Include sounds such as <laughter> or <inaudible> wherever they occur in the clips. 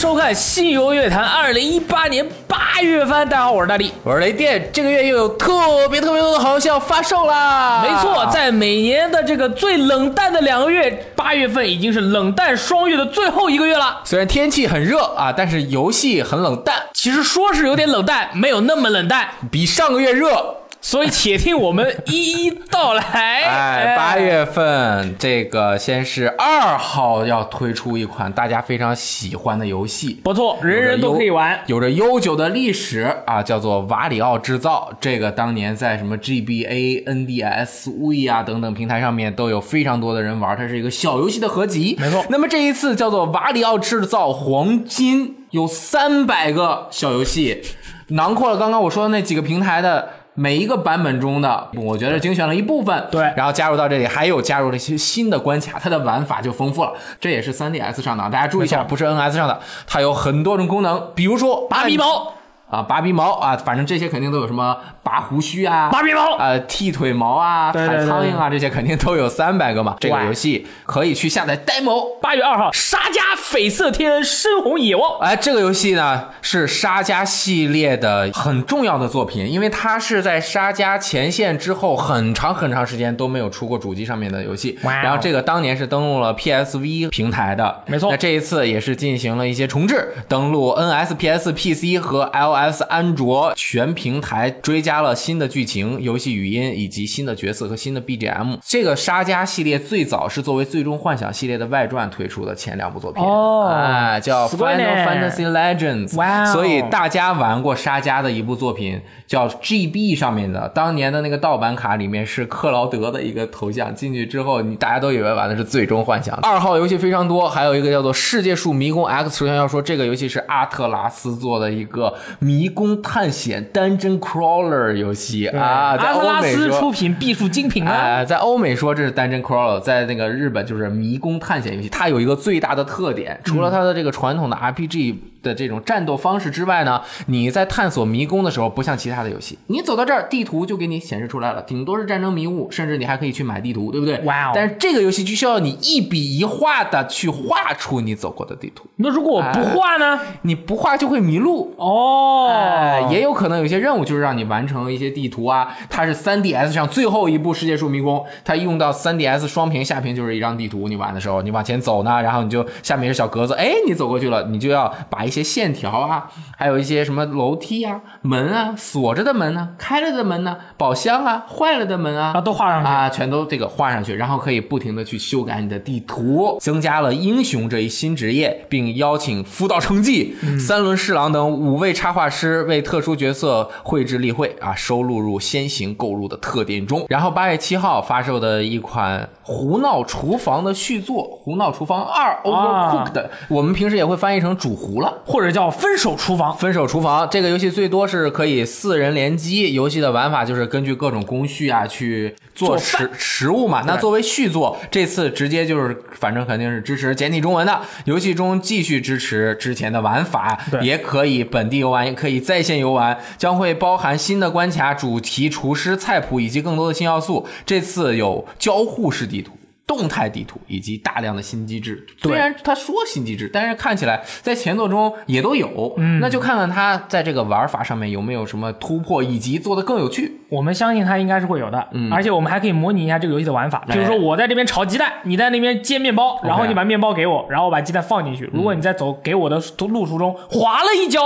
收看《西游乐坛》二零一八年八月份。大家好，我是大力，我是雷电。这个月又有特别特别多的好游戏要发售啦！没错，在每年的这个最冷淡的两个月，八月份已经是冷淡双月的最后一个月了。虽然天气很热啊，但是游戏很冷淡，其实说是有点冷淡，没有那么冷淡，比上个月热。所以，且听我们一一道来。哎，八月份这个先是二号要推出一款大家非常喜欢的游戏，不错，人人都可以玩，有着悠久的历史啊，叫做《瓦里奥制造》。这个当年在什么 GBA、NDS、V 啊等等平台上面都有非常多的人玩，它是一个小游戏的合集。没错。那么这一次叫做《瓦里奥制造黄金》，有三百个小游戏，囊括了刚刚我说的那几个平台的。每一个版本中的，我觉得精选了一部分，对，然后加入到这里，还有加入了一些新的关卡，它的玩法就丰富了。这也是 3DS 上的，大家注意一下，不是 NS 上的，它有很多种功能，比如说拔鼻毛啊，拔鼻毛啊，反正这些肯定都有什么。拔胡须啊，拔鼻毛啊，剃腿毛啊，踩苍蝇啊，这些肯定都有三百个嘛。这个游戏可以去下载 demo。八月二号，沙加绯色天深红野望。哎，这个游戏呢是沙加系列的很重要的作品，因为它是在沙加前线之后很长很长时间都没有出过主机上面的游戏。然后这个当年是登陆了 PSV 平台的，没错。那这一次也是进行了一些重置，登陆 NS、PS、PC 和 iOS、安卓全平台追加。了新的剧情、游戏语音以及新的角色和新的 BGM。这个沙加系列最早是作为《最终幻想》系列的外传推出的前两部作品，啊，叫《Final Fantasy Legends》。哇！所以大家玩过沙加的一部作品叫 GB 上面的，当年的那个盗版卡里面是克劳德的一个头像，进去之后你大家都以为玩的是《最终幻想》。二号游戏非常多，还有一个叫做《世界树迷宫 X》。首先要说，这个游戏是阿特拉斯做的一个迷宫探险 Dungeon Crawler。游戏啊，在欧美出品必属精品啊，在欧美说这是 Dungeon Crawler，在那个日本就是迷宫探险游戏。它有一个最大的特点，除了它的这个传统的 RPG。的这种战斗方式之外呢，你在探索迷宫的时候，不像其他的游戏，你走到这儿，地图就给你显示出来了，顶多是战争迷雾，甚至你还可以去买地图，对不对？哇哦！但是这个游戏就需要你一笔一画的去画出你走过的地图。那如果我不画呢？你不画就会迷路哦。也有可能有些任务就是让你完成一些地图啊。它是 3DS 上最后一部世界树迷宫，它用到 3DS 双屏，下屏就是一张地图。你玩的时候，你往前走呢，然后你就下面是小格子，哎，你走过去了，你就要把一。些线条啊，还有一些什么楼梯啊、门啊、锁着的门呢、开了的门呢、宝箱啊、坏了的门啊，啊，都画上去啊，全都这个画上去，然后可以不停的去修改你的地图，增加了英雄这一新职业，并邀请福岛成纪、三轮侍郎等五位插画师为特殊角色绘制例会啊，收录入先行购入的特点中。然后八月七号发售的一款《胡闹厨房》的续作《胡闹厨房二 Overcooked》，我们平时也会翻译成煮糊了。或者叫分手厨房，分手厨房这个游戏最多是可以四人联机。游戏的玩法就是根据各种工序啊去做食食物嘛。那作为续作，这次直接就是反正肯定是支持简体中文的。游戏中继续支持之前的玩法，也可以本地游玩，也可以在线游玩，将会包含新的关卡、主题、厨师、菜谱以及更多的新要素。这次有交互式地图。动态地图以及大量的新机制，虽然他说新机制，但是看起来在前作中也都有。嗯，那就看看他在这个玩法上面有没有什么突破，以及做的更有趣。我们相信他应该是会有的。嗯，而且我们还可以模拟一下这个游戏的玩法，比如说我在这边炒鸡蛋，你在那边煎面包，然后你把面包给我，然后我把鸡蛋放进去。如果你在走给我的路途中滑了一跤。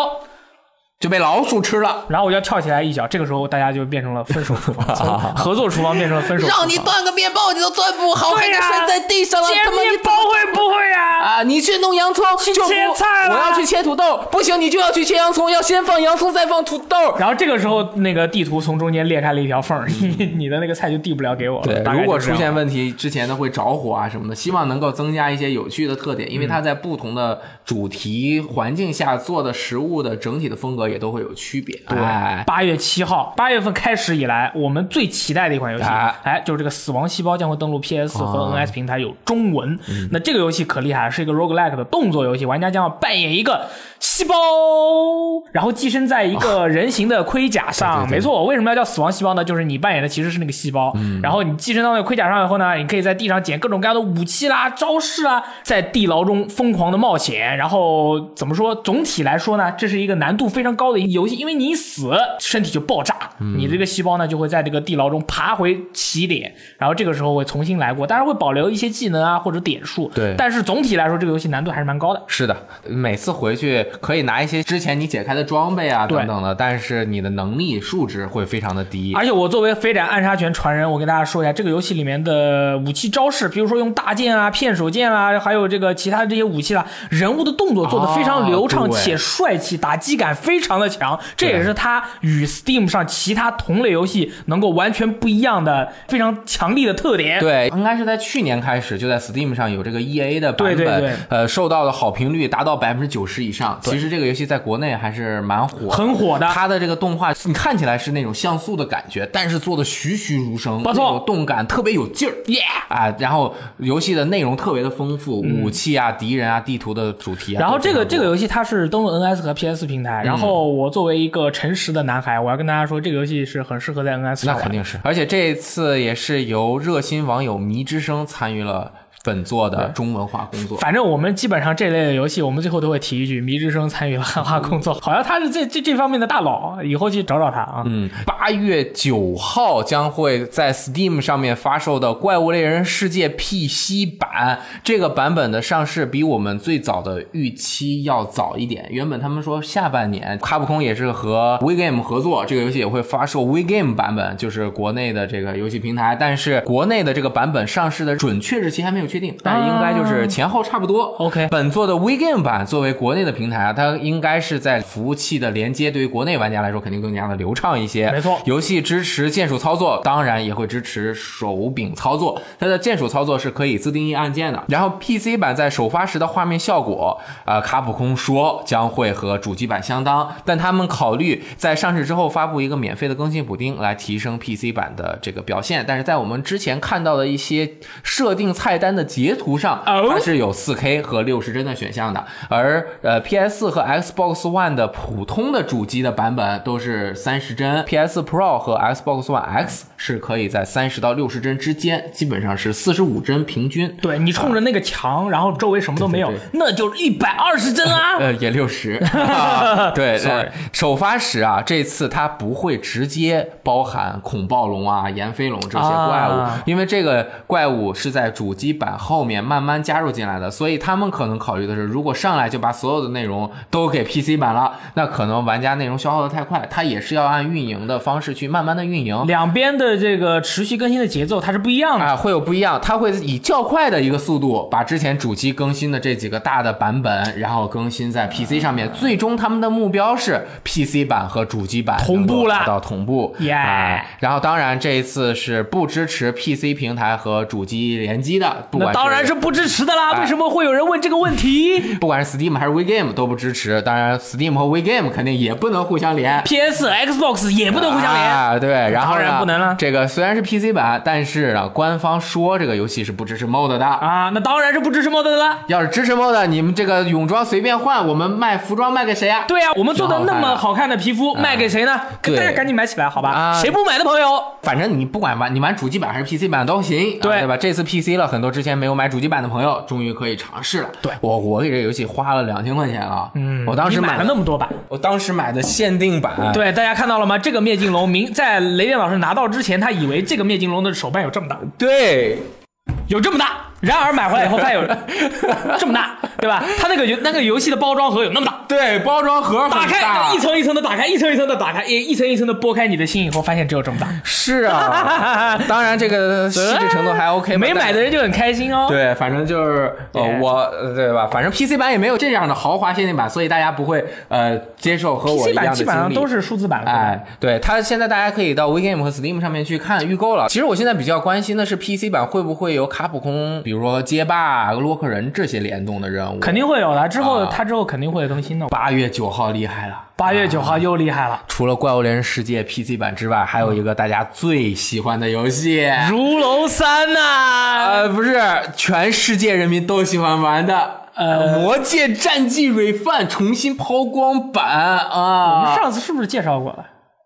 就被老鼠吃了，然后我就跳起来一脚，这个时候大家就变成了分手厨房，<laughs> 合作厨房变成了分手。<laughs> 让你断个面包你都断不好，还得，摔在地上了。切面包会不会啊？啊，你去弄洋葱，去切菜了。我要去切土豆，不行，你就要去切洋葱，要先放洋葱再放土豆。然后这个时候那个地图从中间裂开了一条缝，<laughs> 你你的那个菜就递不了给我了。对，如果出现问题之前呢会着火啊什么的，希望能够增加一些有趣的特点，因为它在不同的主题环境下做的食物的整体的风格也。都会有区别。对哎，八月七号，八月份开始以来，我们最期待的一款游戏，哎哎，就是这个《死亡细胞》将会登陆 PS 和哦 NS 平台，有中文。嗯那这个游戏可厉害了，是一个 roguelike 的动作游戏，玩家将要扮演一个细胞，然后寄生在一个人形的盔甲上。对对对没错，为什么要叫死亡细胞呢？就是你扮演的其实是那个细胞，嗯然后你寄生到那个盔甲上以后呢，你可以在地上捡各种各样的武器啦、招式啊，在地牢中疯狂的冒险。然后怎么说？总体来说呢，这是一个难度非常高的一个游戏，因为你一死，身体就爆炸，嗯你这个细胞呢就会在这个地牢中爬回起点，然后这个时候会重新来过，当然会保留一些技能啊或者点数。对但是总体来说，这个游戏难度还是蛮高的。是的，每次回去可以拿一些之前你解开的装备啊等等的，但是你的能力数值会非常的低。而且我作为飞斩暗杀拳传人，我跟大家说一下，这个游戏里面的武器招式，比如说用大剑啊、片手剑啊，还有这个其他的这些武器啦，人物的动作做的非常流畅且帅气，打击感非常的强，这也是它与 Steam 上其他同类游戏能够完全不一样的非常强力的特点。对，应该是在去年开始就在 Steam 上有这个 EA 的版本，对对对。呃，受到的好评率达到百分之九十以上。其实这个游戏在国内还是蛮火，很火的。它的这个动画，你看起来是那种像素的感觉，但是做的栩栩如生，不错。动感特别有劲儿。耶、啊，然后游戏的内容特别的丰富，武器啊、敌人啊、地图的主题然后这个这个游戏它是登陆 NS 和 PS 平台，然后我作为一个诚实的男孩，我要跟大家说，这个游戏是很适合在 NS 上玩。那肯定是，而且这一次也是由热心网友迷之声参与了本作的中文化工作。反正我们基本上这类的游戏，我们最后都会提一句：迷之声参与了 <laughs> 汉化工作，好像他是这这这方面的大佬，以后去找找他啊。嗯，八月九号将会在 Steam 上面发售的《怪物猎人世界》PC 版，这个版本的上市比我们最早的预期要早一点。原本他们说下半年，卡普空也是和 WeGame 合作，这个游戏也会发售 WeGame 版本，就是国内的这个游戏平台。但是国内的这个版本上市的准确日期还没有确定，但应该就是前后差不多。OK 本作的 WeGame 版作为国内的平台啊，它应该是在服务器的连接，对于国内玩家来说肯定更加的流畅一些。没错游戏支持键鼠操作，当然也会支持手柄操作。它的键鼠操作是可以自定义按键的。然后 PC 版在首发时的画面效果，呃，卡普空说将会和主机版相当，但他们考虑在上市之后发布一个免费的更新补丁，来提升 PC 版的这个表现。但是在我们之前看到的一些设定菜单的截图上，哦？它是有 4K 和六十帧的选项的，而呃 PS 和 Xbox One 的普通的主机的版本都是三十帧，PS Pro 和 Xbox One X 是可以在三十到六十帧之间，基本上是四十五帧平均。对你冲着那个墙，然后周围什么都没有，对对那就是一百二十帧啊！<laughs> 呃，也六十，<laughs> 对呃首发时啊，这次它不会直接包含恐暴龙啊、炎飞龙这些怪物，啊因为这个怪物是在主机版后面慢慢加入进来的，所以他们可能考虑的是，如果上来就把所有的内容都给 PC 版了，那可能玩家内容消耗的太快，它也是要按运营的方式去慢慢的运营。两边的这个持续更新的节奏它是不一样的。啊，会有不一样，它会以较快的一个速度把之前主机更新的这几个大的版本，然后更新在 PC 上面。最终他们的目标是 PC 版和主机版同步了到同步。耶啊然后当然这一次是不支持 PC 平台和主机联机的，管当然是不支持的啦！哎为什么会有人问这个问题 <laughs> 不管是 Steam 还是 WeGame 都不支持。当然 Steam 和 WeGame 肯定也不能互相连。？PS、Xbox 也不能互相连。啊，对，然后当然呢不能了这个虽然是 PC 版，但是呢，官方说这个游戏是不支持 mod 的。啊，那当然是不支持 mod 的啦。要是支持 mod，你们这个泳装随便换，我们卖服装卖给谁啊？对呀、我们做的那么好看的皮肤卖给谁呢？对大家赶紧买起来，好吧？啊谁不买的朋友，反正你不管玩你玩主机版还是 PC 版都行，对啊对吧？这次 PC 了，很多之前没有买主机版的朋友终于可以尝试了。对我我给这个游戏花了两千块钱啊，嗯，我当时你买了那么多版。我当时买的限定版，对，大家看到了吗？这个灭金龙明在雷电老师拿到之前，他以为这个灭金龙的手办有这么大，对有这么大。然而买回来以后，发现有 <laughs> 这么大，对吧？它那个游那个游戏的包装盒有那么大，对，包装盒很打开一层一层的打开，一层一层的打开，一一层一层的剥开你的心以后，发现只有这么大。是啊，<laughs> 当然这个细致程度还 OK，没买的人就很开心哦。对，反正就是呃，我呃对吧？反正 PC 版也没有这样的豪华限定版，所以大家不会呃接受和我一样的版基本上都是数字版了。哎，对，它现在大家可以到 WeGame 和 Steam 上面去看预购了。其实我现在比较关心的是 PC 版会不会有卡普空，比如说街霸、洛克人这些联动的肯定会有的。之后它之后肯定会更新的。八月九号厉害了，八月九号又厉害了。除了《怪物猎人世界》PC 版之外，还有一个大家最喜欢的游戏《如龙三》呐。呃，不是，全世界人民都喜欢玩的。呃，《魔界战记 Refine》重新抛光版啊！我们上次是不是介绍过了？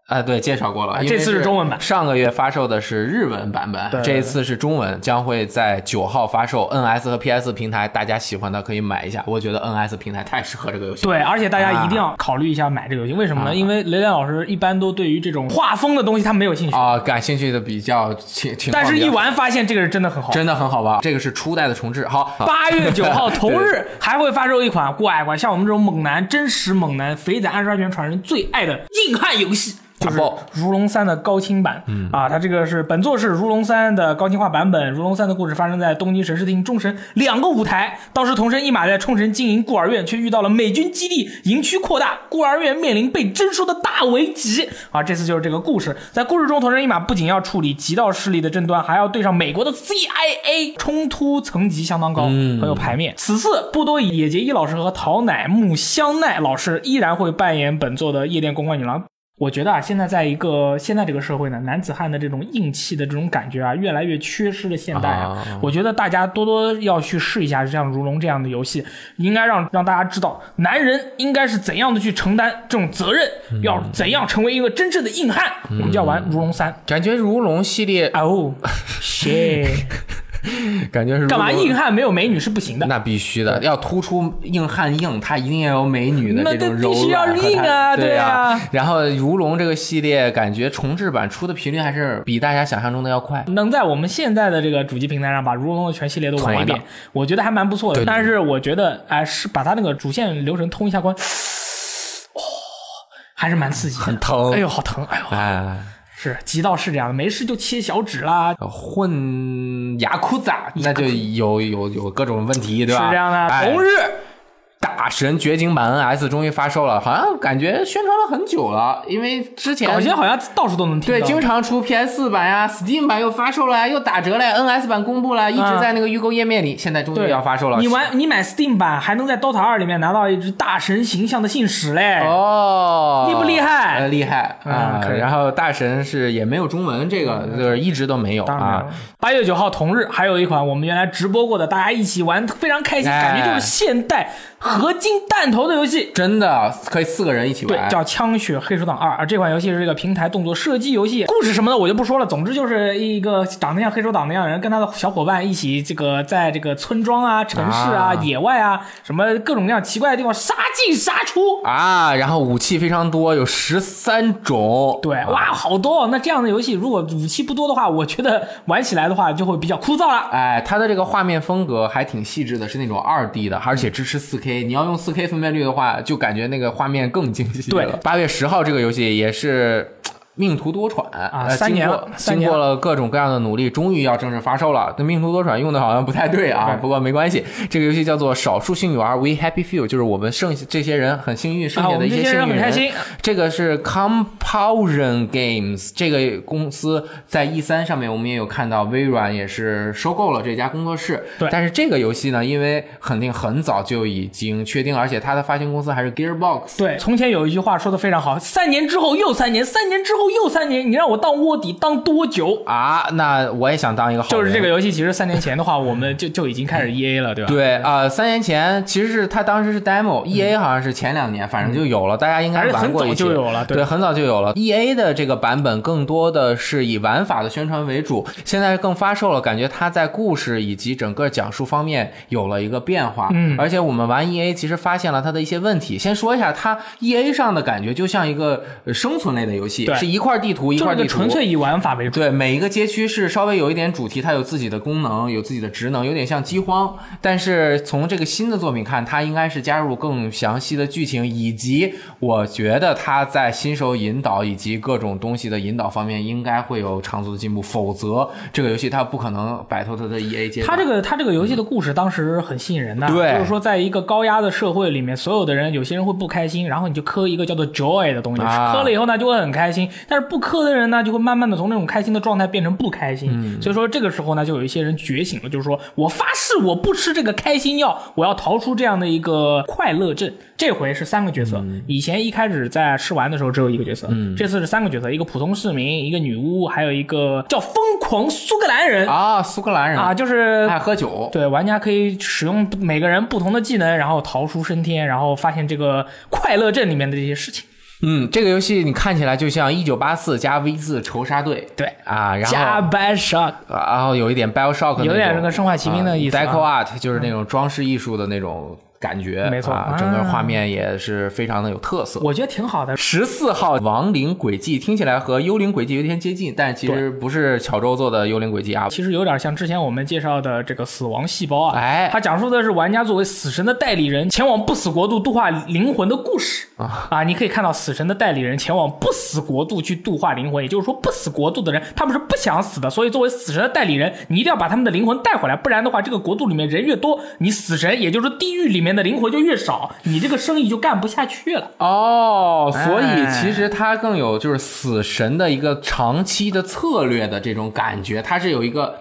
啊，对，介绍过了。这次是中文版。上个月发售的是日文版本，这一次是中文，将会在九号发售。NS 和 PS 平台，大家喜欢的可以买一下。我觉得 NS 平台太适合这个游戏。对，而且大家一定要考虑一下买这个游戏。为什么呢？因为雷电老师一般都对于这种画风的东西他没有兴趣啊，感兴趣的比较挺挺。但是一玩发现这个是真的很好，真的很好玩。这个是初代的重置。好，八月九号 <laughs> 同日还会发售一款乖乖像我们这种猛男、真实猛男、肥仔暗杀拳传人最爱的硬汉游戏。就是《如龙三》的高清版，嗯啊，它这个是本作是《如龙三》的高清化版本。《如龙三》的故事发生在东京神视厅、众神两个舞台。当时桐生一马在冲绳经营孤儿院，却遇到了美军基地营区扩大，孤儿院面临被征收的大危机。啊，这次就是这个故事。在故事中，桐生一马不仅要处理极道势力的争端，还要对上美国的 CIA，冲突层级相当高，很有排面。此次不多野结衣老师和桃乃木香奈老师依然会扮演本作的夜店公关女郎。我觉得啊，现在在一个现在这个社会呢，男子汉的这种硬气的这种感觉啊，越来越缺失了。现代啊，我觉得大家多多要去试一下像《如龙》这样的游戏，应该让让大家知道，男人应该是怎样的去承担这种责任，要怎样成为一个真正的硬汉。我们就要玩《如龙三》，感觉《如龙》系列哦，<laughs> shit。<laughs> 感觉是干嘛？硬汉没有美女是不行的。那必须的，要突出硬汉硬，他一定要有美女的这种柔软。必须要硬啊，对啊。然后如龙这个系列，感觉重置版出的频率还是比大家想象中的要快。能在我们现在的这个主机平台上把如龙的全系列都玩一遍，我觉得还蛮不错的。但是我觉得，哎，是把它那个主线流程通一下关，哦，还是蛮刺激，很疼。哎呦，好疼！哎呦，哎。是，极道是这样的，没事就切小指啦，混牙库子，那就有有有各种问题，对吧？是这样的，同日。大神绝境版 NS 终于发售了，好像感觉宣传了很久了，因为之前好像好像到处都能听对，经常出 PS 版呀，Steam 版又发售了呀，又打折了，NS 版公布了，一直在那个预购页面里，现在终于要发售了。你玩你买 Steam 版还能在 DOTA 二里面拿到一只大神形象的信使嘞！哦，厉不厉害？厉害啊！然后大神是也没有中文，这个就是一直都没有啊。八月九号同日还有一款我们原来直播过的，大家一起玩非常开心，感觉就是现代。合金弹头的游戏真的可以四个人一起玩，对，叫《枪血黑手党二》。这款游戏是这个平台动作射击游戏，故事什么的我就不说了。总之就是一个长得像黑手党那样的人，跟他的小伙伴一起，这个在这个村庄啊、城市啊、野外啊，什么各种各样奇怪的地方杀进杀出啊。然后武器非常多，有十三种。对，哇，好多。那这样的游戏如果武器不多的话，我觉得玩起来的话就会比较枯燥了。哎，它的这个画面风格还挺细致的，是那种二 D 的，而且支持四 K。你要用 4K 分辨率的话，就感觉那个画面更精细了。八月十号这个游戏也是。命途多舛啊！三年了，经过了各种各样的努力，终于要正式发售了。那命途多舛用的好像不太对啊，不过没关系。这个游戏叫做少数幸运儿，We Happy Few，就是我们剩下这些人很幸运，剩下的一些幸运人。这个是 Compulsion Games 这个公司在 E 三上面，我们也有看到，微软也是收购了这家工作室。对，但是这个游戏呢，因为肯定很早就已经确定，而且它的发行公司还是 Gearbox。对，从前有一句话说的非常好：三年之后又三年，三年之后。又三年，你让我当卧底当多久啊？那我也想当一个好。就是这个游戏，其实三年前的话，我们就就已经开始 E A 了，对吧？对啊，三年前其实是他当时是 demo，E A 好像是前两年，反正就有了，大家应该玩过一些。就有了，对，很早就有了。E A 的这个版本更多的是以玩法的宣传为主，现在更发售了，感觉它在故事以及整个讲述方面有了一个变化。嗯，而且我们玩 E A 其实发现了它的一些问题。先说一下，它 E A 上的感觉就像一个生存类的游戏，是一块地图一块地图。纯粹以玩法为主，对每一个街区是稍微有一点主题，它有自己的功能，有自己的职能，有点像饥荒。但是从这个新的作品看，它应该是加入更详细的剧情，以及我觉得它在新手引导以及各种东西的引导方面应该会有长足的进步，否则这个游戏它不可能摆脱它的 E A 阶段。它这个它这个游戏的故事当时很吸引人的，对，就是说在一个高压的社会里面，所有的人有些人会不开心，然后你就磕一个叫做 Joy 的东西，磕了以后呢就会很开心，但是不氪的人呢，就会慢慢的从那种开心的状态变成不开心。所以说这个时候呢，就有一些人觉醒了，就是说我发誓我不吃这个开心药，我要逃出这样的一个快乐镇。这回是三个角色，以前一开始在试玩的时候只有一个角色，这次是三个角色，一个普通市民，一个女巫，还有一个叫疯狂苏格兰人啊，苏格兰人啊，就是爱喝酒。对，玩家可以使用每个人不同的技能，然后逃出升天，然后发现这个快乐镇里面的这些事情。嗯，这个游戏你看起来就像一九八四加 V 字仇杀队，对啊，然后加 Bioshock，然后有一点 Bioshock，有点那个生化奇兵的意思，Deco Art 就是那种装饰艺术的那种。感觉没错，整个画面也是非常的有特色，我觉得挺好的。十四号亡灵轨迹听起来和幽灵轨迹有点接近，但其实不是巧周做的幽灵轨迹啊，其实有点像之前我们介绍的这个死亡细胞啊，哎，它讲述的是玩家作为死神的代理人前往不死国度度化灵魂的故事。啊。啊，你可以看到死神的代理人前往不死国度去度化灵魂，也就是说不死国度的人他们是不想死的，所以作为死神的代理人，你一定要把他们的灵魂带回来，不然的话这个国度里面人越多，你死神也就是地狱里面的灵活就越。少，你这个生意就干不下去了哦。所以其实它更有就是死神的一个长期的策略的这种感觉，它是有一个。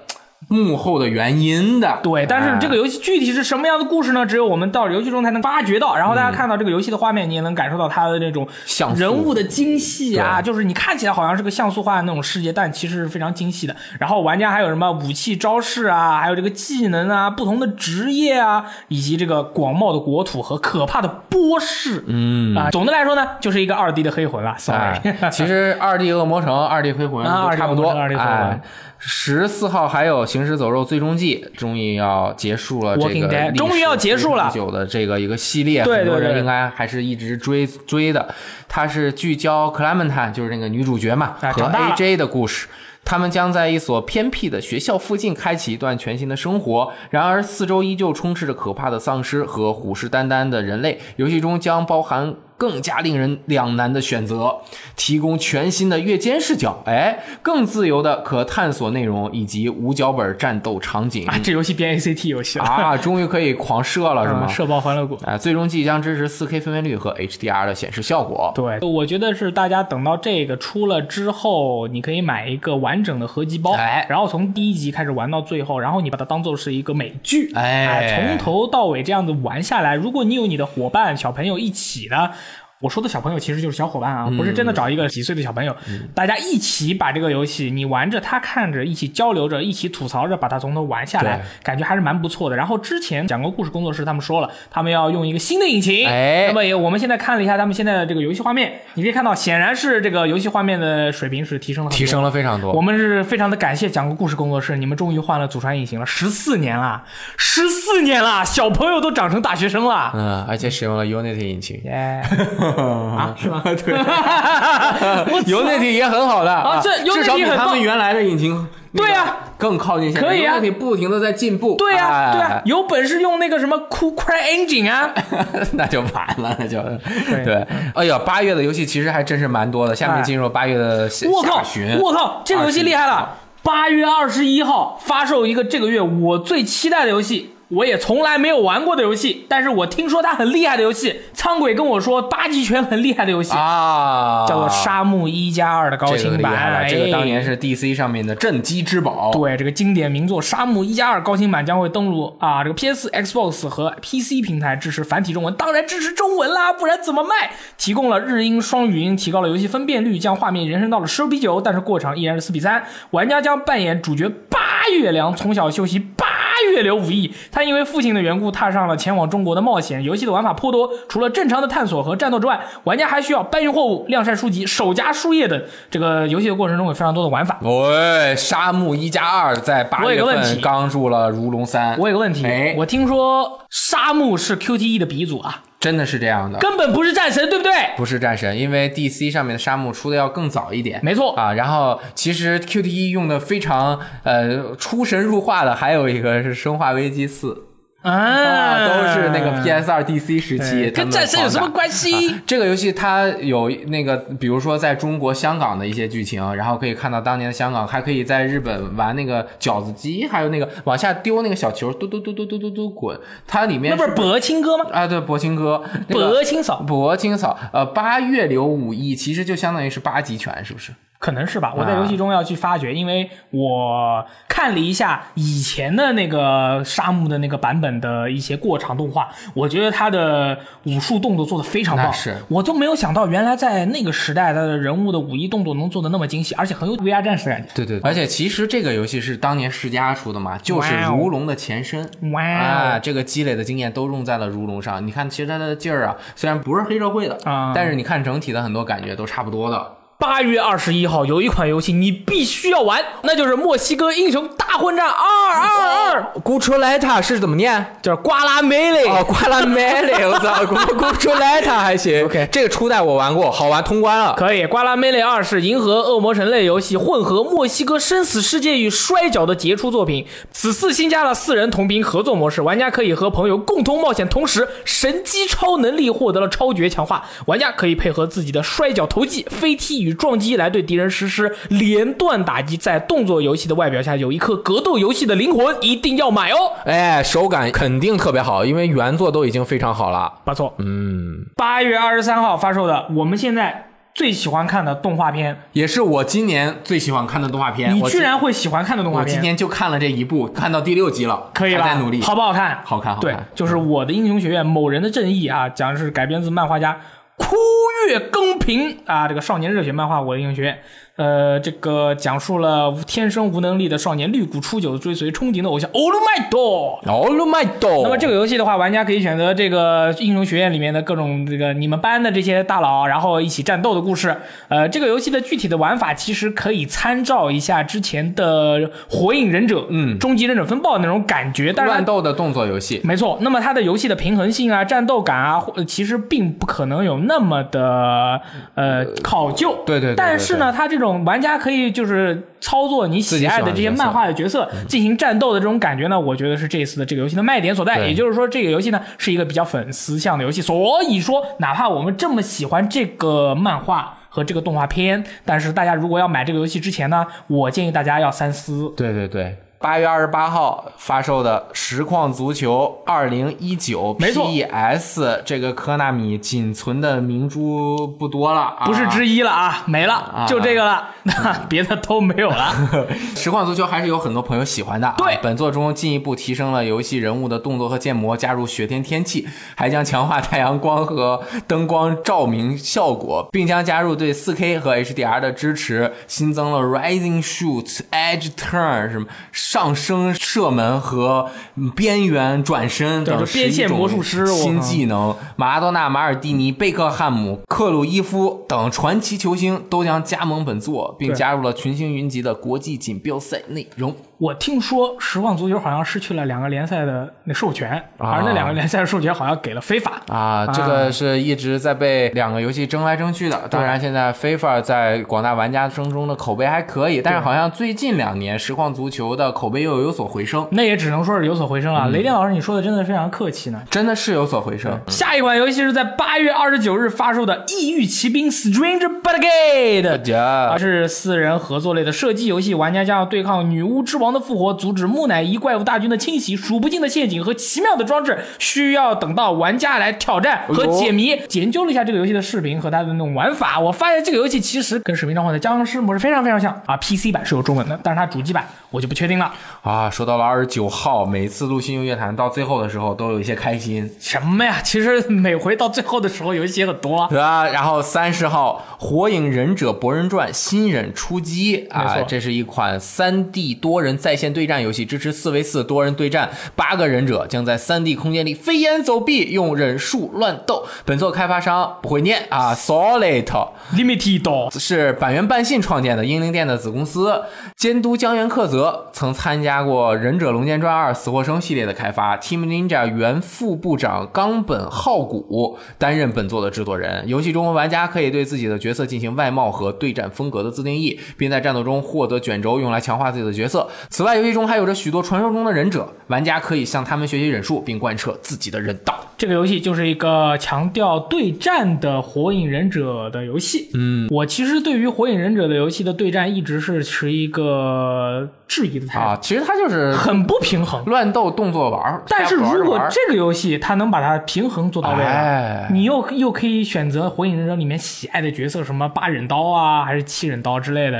幕后的原因的，对，但是这个游戏具体是什么样的故事呢？只有我们到游戏中才能发掘到。然后大家看到这个游戏的画面，你也能感受到它的那种人物的精细啊，就是你看起来好像是个像素化的那种世界，但其实是非常精细的。然后玩家还有什么武器招式啊，还有这个技能啊，不同的职业啊，以及这个广袤的国土和可怕的波士，嗯啊，总的来说呢，就是一个二 D 的黑魂了。sorry，其实二 D 恶魔城、二 D 黑魂都差不多，哎。十四号还有《行尸走肉：最终季》，终于要结束了这个终于要结束了久的这个一个系列，很多人应该还是一直追追的。它是聚焦克莱门坦，就是那个女主角嘛，和 AJ 的故事。他们将在一所偏僻的学校附近开启一段全新的生活。然而，四周依旧充斥着可怕的丧尸和虎视眈眈的人类。游戏中将包含。更加令人两难的选择，提供全新的月间视角，哎，更自由的可探索内容以及无脚本战斗场景。啊，这游戏变 ACT 游戏了啊！终于可以狂射了，是吗？射爆欢乐谷！哎，最终即将支持 4K 分辨率和 HDR 的显示效果。对，我觉得是大家等到这个出了之后，你可以买一个完整的合集包，哎，然后从第一集开始玩到最后，然后你把它当做是一个美剧，哎，从头到尾这样子玩下来。如果你有你的伙伴、小朋友一起的。我说的小朋友其实就是小伙伴啊，不是真的找一个几岁的小朋友，大家一起把这个游戏你玩着，他看着，一起交流着，一起吐槽着，把它从头玩下来，感觉还是蛮不错的。然后之前讲过故事工作室他们说了，他们要用一个新的引擎，哎，那么也我们现在看了一下他们现在的这个游戏画面，你可以看到，显然是这个游戏画面的水平是提升了，提升了非常多。我们是非常的感谢讲过故事工作室，你们终于换了祖传引擎了，十四年了，十四年了，小朋友都长成大学生了，嗯，而且使用了 Unity 引擎，<laughs> 耶。<laughs> 啊，是吗？<laughs> 对，<laughs> Unity 也很好的啊，这至少比他们原来的引擎对呀更靠近现在。可以啊，Unity 不停的在进步。对呀，对呀，有本事用那个什么 Cool CryEngine 啊，那就完了，那就对。哎呀，八月的游戏其实还真是蛮多的。下面进入八月的下旬，我靠，这个游戏厉害了！八月二十一号发售一个这个月我最期待的游戏。我也从来没有玩过的游戏，但是我听说它很厉害的游戏。苍鬼跟我说八极拳很厉害的游戏啊，叫做《沙漠一加二》的高清版。这个当年是 DC 上面的镇机之宝。对，这个经典名作《沙漠一加二》高清版将会登陆啊，这个 PS、Xbox 和 PC 平台，支持繁体中文，当然支持中文啦，不然怎么卖？提供了日英双语音，提高了游戏分辨率，将画面延伸到了十比九，但是过场依然是四比三。玩家将扮演主角八月良，从小修习八。月流武艺，他因为父亲的缘故踏上了前往中国的冒险。游戏的玩法颇多，除了正常的探索和战斗之外，玩家还需要搬运货物、晾晒书籍、守家书页等。这个游戏的过程中有非常多的玩法。喂，沙漠一加二在八月份刚入了如龙三。我有个问题，我听说沙漠是 QTE 的鼻祖啊。真的是这样的，根本不是战神，对不对？不是战神，因为 DC 上面的沙漠出的要更早一点。没错啊，然后其实 QTE 用的非常呃出神入化的，还有一个是《生化危机四》啊，都是那个 PS 二 DC 时期，跟战神有什么关系？这个游戏它有那个，比如说在中国香港的一些剧情，然后可以看到当年的香港，还可以在日本玩那个饺子机，还有那个往下丢那个小球，嘟嘟嘟嘟嘟嘟嘟滚，它里面那不是博清哥吗？啊，对，博清哥，博清嫂，博清嫂，呃，八月流武艺其实就相当于是八极拳，是不是？可能是吧，我在游戏中要去发掘，因为我看了一下以前的那个沙漠的那个版本的一些过场动画，我觉得他的武术动作做的非常棒，是我都没有想到原来在那个时代他的人物的武艺动作能做的那么精细，而且很有 VR 战士感觉。对对，而且其实这个游戏是当年世嘉出的嘛，就是如龙的前身，哇啊，这个积累的经验都用在了如龙上。你看，其实他的劲儿啊，虽然不是黑社会的啊，但是你看整体的很多感觉都差不多的。八月二十一号有一款游戏你必须要玩，那就是《墨西哥英雄大混战二二二》。古出莱塔是怎么念？就是瓜拉梅雷。哦，瓜拉梅雷，<laughs> 我操，古古出莱塔还行。<laughs> OK，这个初代我玩过，好玩，通关了。可以，瓜拉梅雷二是银河恶魔城类游戏，混合墨西哥生死世界与摔角的杰出作品。此次新加了四人同屏合作模式，玩家可以和朋友共同冒险，同时神机超能力获得了超绝强化。玩家可以配合自己的摔角投技、飞踢与。撞击来对敌人实施连段打击，在动作游戏的外表下有一颗格斗游戏的灵魂，一定要买哦！哎，手感肯定特别好，因为原作都已经非常好了。不错，嗯，八月二十三号发售的，我们现在最喜欢看的动画片，也是我今年最喜欢看的动画片。你居然会喜欢看的动画片？我今年就看了这一部，看到第六集了，可以了，在努力，好不好看？好看，好看。对，就是我的英雄学院某人的正义啊，讲的是改编自漫画家。枯月更平啊，这个少年热血漫画《我的英雄学院》。呃，这个讲述了天生无能力的少年绿谷初九追随憧憬的偶像 All My Do，All My Do。那么这个游戏的话，玩家可以选择这个英雄学院里面的各种这个你们班的这些大佬，然后一起战斗的故事。呃，这个游戏的具体的玩法其实可以参照一下之前的火影忍者，嗯，终极忍者风暴那种感觉。但是乱斗的动作游戏，没错。那么它的游戏的平衡性啊、战斗感啊，其实并不可能有那么的呃考究。对对。但是呢，它这种玩家可以就是操作你喜爱的这些漫画的角色进行战斗的这种感觉呢，我觉得是这次的这个游戏的卖点所在。也就是说，这个游戏呢是一个比较粉丝向的游戏。所以说，哪怕我们这么喜欢这个漫画和这个动画片，但是大家如果要买这个游戏之前呢，我建议大家要三思。对对对。八月二十八号发售的《实况足球二零一九》PES 这个科纳米仅存的明珠不多了，不是之一了啊，没了，就这个了，<laughs> 别的都没有了。<laughs> 实况足球还是有很多朋友喜欢的。对，本作中进一步提升了游戏人物的动作和建模，加入雪天天气，还将强化太阳光和灯光照明效果，并将加入对 4K 和 HDR 的支持，新增了 Rising Shoot、Edge Turn 什么。上升射门和边缘转身等边线魔术师新技能，马拉多纳、马尔蒂尼、贝克汉姆、克鲁伊夫等传奇球星都将加盟本作，并加入了群星云集的国际锦标赛内容。我听说实况足球好像失去了两个联赛的那授权，而那两个联赛的授权好像给了非法啊。这个是一直在被两个游戏争来争去的。当然，现在非法在广大玩家声中的口碑还可以，但是好像最近两年实况足球的口碑又有所回升。那也只能说是有所回升了。雷电老师，你说的真的非常客气呢，真的是有所回升。下一款游戏是在八月二十九日发售的《异域骑兵 Stranger Brigade》，它是四人合作类的射击游戏，玩家将要对抗女巫之王。的复活，阻止木乃伊怪物大军的侵袭，数不尽的陷阱和奇妙的装置，需要等到玩家来挑战和解谜。研究了一下这个游戏的视频和它的那种玩法，我发现这个游戏其实跟《使命召唤》的僵尸模式非常非常像啊。PC 版是有中文的，但是它主机版我就不确定了啊。说到了二十九号，每次录新游乐坛到最后的时候都有一些开心。什么呀？其实每回到最后的时候游戏也很多，对啊？然后三十号，《火影忍者博人传：新忍出击》啊，这是一款三 D 多人。在线对战游戏支持四 v 四多人对战，八个忍者将在三 D 空间里飞檐走壁，用忍术乱斗。本作开发商不会念啊，Solid Limited <laughs> 是板垣半信创建的英灵殿的子公司，监督江原克则曾参加过《忍者龙剑传二：死或生》系列的开发。Team Ninja 原副部长冈本浩古担任本作的制作人。游戏中玩家可以对自己的角。色进行外貌和对战风格的自定义，并在战斗中获得卷轴用来强化自己的角色。此外，游戏中还有着许多传说中的忍者，玩家可以向他们学习忍术，并贯彻自己的忍道。这个游戏就是一个强调对战的火影忍者的游戏。嗯，我其实对于火影忍者的游戏的对战一直是持一个质疑的态度啊，其实它就是很不平衡，乱斗动作玩儿。但是如果这个游戏它能把它平衡做到位了，哎你又又可以选择火影忍者里面喜爱的角色，什么八忍刀啊，还是七忍刀之类的，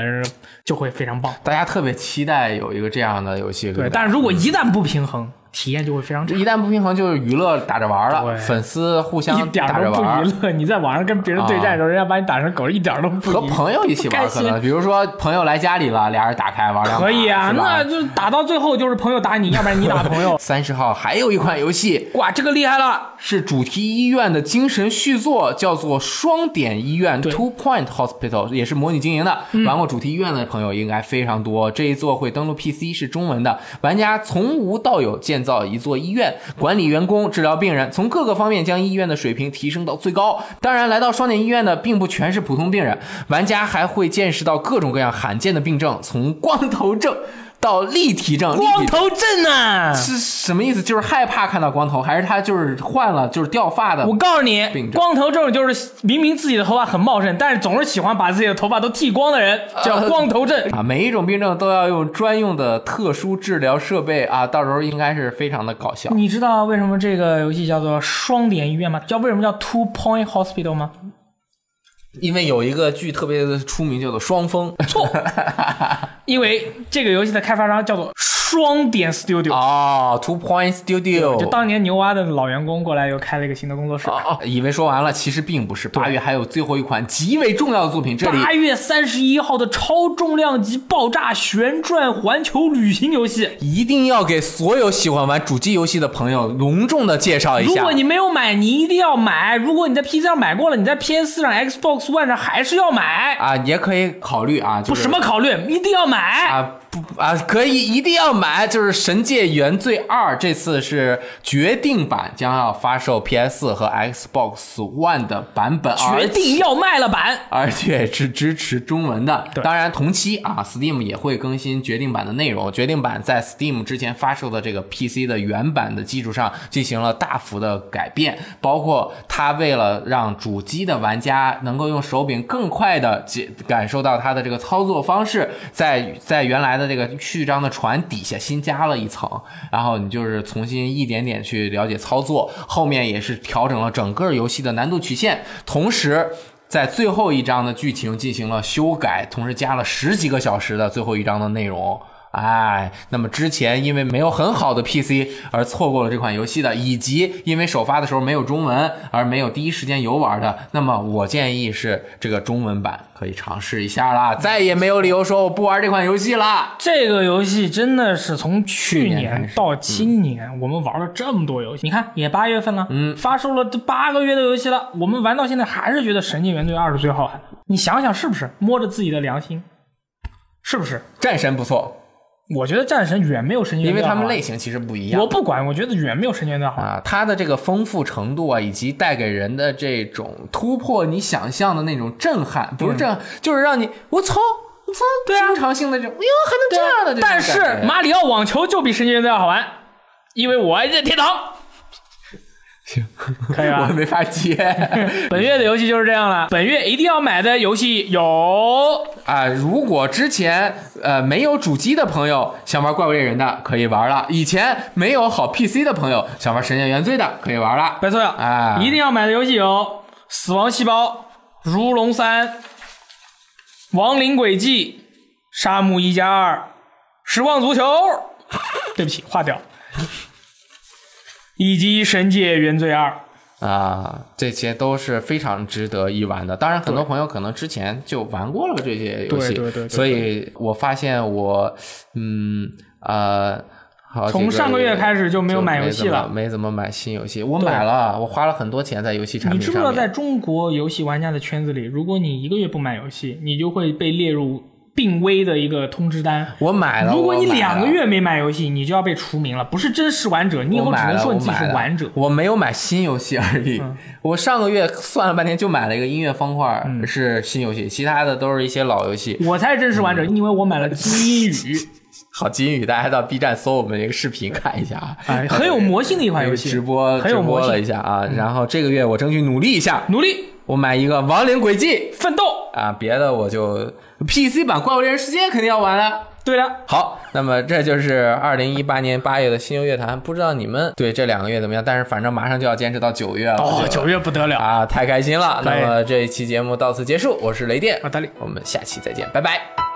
就会非常棒。大家特别期待有一个这样的游戏，对，吧但是如果一旦不平衡，体验就会非常差。一旦不平衡，就是娱乐打着玩了，对粉丝互相 <laughs> 一点打儿都不着玩儿娱。乐，你在网上跟别人对战的时候，人家把你打成狗，一点都不和朋友一起玩可能比如说朋友来家里了，俩人打开玩两把可以啊，那就打到最后就是朋友打你，要不然你打朋友 <laughs> 三十号还有一款游戏哇，这个厉害了！是主题医院的精神续作，叫做双点医院对 （Two Point Hospital），也是模拟经营的。玩过主题医院的朋友应该非常多。这一作会登录 PC，是中文的。玩家从无到有建建造一座医院，管理员工，治疗病人，从各个方面将医院的水平提升到最高。当然，来到双点医院的并不全是普通病人，玩家还会见识到各种各样罕见的病症，从光头症到立体症。光头症啊！是什么意思？就是害怕看到光头，还是他就是换了，就是掉发的？我告诉你光头症就是明明自己的头发很茂盛，但是总是喜欢把自己的头发都剃光的人，叫光头症。啊，每一种病症都要用专用的特殊治疗设备啊，到时候应该是非常的搞笑。你知道为什么这个游戏叫做双点医院吗？叫为什么叫 Two Point Hospital 吗？因为有一个剧特别的出名，叫做《双峰》。错，因为这个游戏的开发商叫做双点 Studio，、哦，Two Point Studio，就当年牛蛙的老员工过来又开了一个新的工作室。哦，以为说完了，其实并不是。八月还有最后一款极为重要的作品，这里八月三十一号的超重量级爆炸旋转环球旅行游戏，一定要给所有喜欢玩主机游戏的朋友隆重的介绍一下。如果你没有买，你一定要买。如果你在 PC 上买过了，你在 PS 上、Xbox One 上还是要买。啊，也可以考虑啊，就不什么考虑，一定要买。啊不啊，可以一定要买，就是《神界原罪二》，这次是决定版，将要发售 PS 和 Xbox One 的版本，决定要卖了版。<laughs> 而且是支持中文的。当然同期啊，Steam 也会更新决定版的内容。决定版在 Steam 之前发售的这个 PC 的原版的基础上进行了大幅的改变，包括它为了让主机的玩家能够用手柄更快的感受到它的这个操作方式，在在原来的这个序章的船底下新加了一层，然后你就是重新一点点去了解操作。后面也是调整了整个游戏的难度曲线，同时。在最后一章的剧情进行了修改，同时加了十几个小时的最后一章的内容。哎，那么之前因为没有很好的 PC 而错过了这款游戏的，以及因为首发的时候没有中文而没有第一时间游玩的，那么我建议是这个中文版可以尝试一下啦，再也没有理由说我不玩这款游戏啦。这个游戏真的是从去去年到今年，我们玩了这么多游戏。你看，也八月份了，嗯，发售了这八个月的游戏了，我们玩到现在还是觉得《神经元罪二》是最好玩的。你想想是不是？摸着自己的良心，是不是？战神不错，我觉得战神远没有神经，因为他们类型其实不一样。我不管，我觉得远没有神经的好。啊，它的这个丰富程度啊，以及带给人的这种突破你想象的那种震撼，不是震撼，就是让你我操，我操，对啊经常性的这种，哎呦，还能这样的这但，是马里奥网球就比神经元罪要好玩，因为我爱任天堂。行，<laughs> 可以吧我没法接 <laughs> 本月的游戏就是这样了。本月一定要买的游戏有啊。如果之前呃没有主机的朋友想玩怪物猎人的，可以玩了；以前没有好 PC 的朋友想玩神剑原罪的，可以玩了。没错呀，啊一定要买的游戏有《死亡细胞》《如龙三》《亡灵轨迹》《沙漠一加二》《失望足球》，对不起，划掉，以及《神界原罪二》。啊，这些都是非常值得一玩的。当然，很多朋友可能之前就玩过了这些游戏，对对对对所以我发现我，嗯呃，好，从上个月开始就没有买游戏了没怎么买新游戏。我买了，我花了很多钱在游戏产品上面。知不知道，在中国游戏玩家的圈子里，如果你一个月不买游戏，你就会被列入病危的一个通知单。我买了。如果你两个月没买游戏，你就要被除名了，不是真实玩者，你以后只能说你自己是玩者。我没有买新游戏而已。我上个月算了半天就买了一个音乐方块，是新游戏，其他的都是一些老游戏。我才是真实玩者，因为我买了金英语。<laughs> 好，金英语，大家到 B 站搜我们这个视频看一下啊，很有魔性的一款游戏，直播直播了一下啊。然后这个月我争取努力一下，努力。我买一个《亡灵轨迹》奋斗啊，别的我就 PC 版《怪物猎人世界》肯定要玩了。对的，好，那么这就是二零一八年八月的新游乐坛，不知道你们对这两个月怎么样？但是反正马上就要坚持到九月了，哦，九月不得了啊，太开心了。那么这一期节目到此结束，我是雷电，我大力，我们下期再见，拜拜。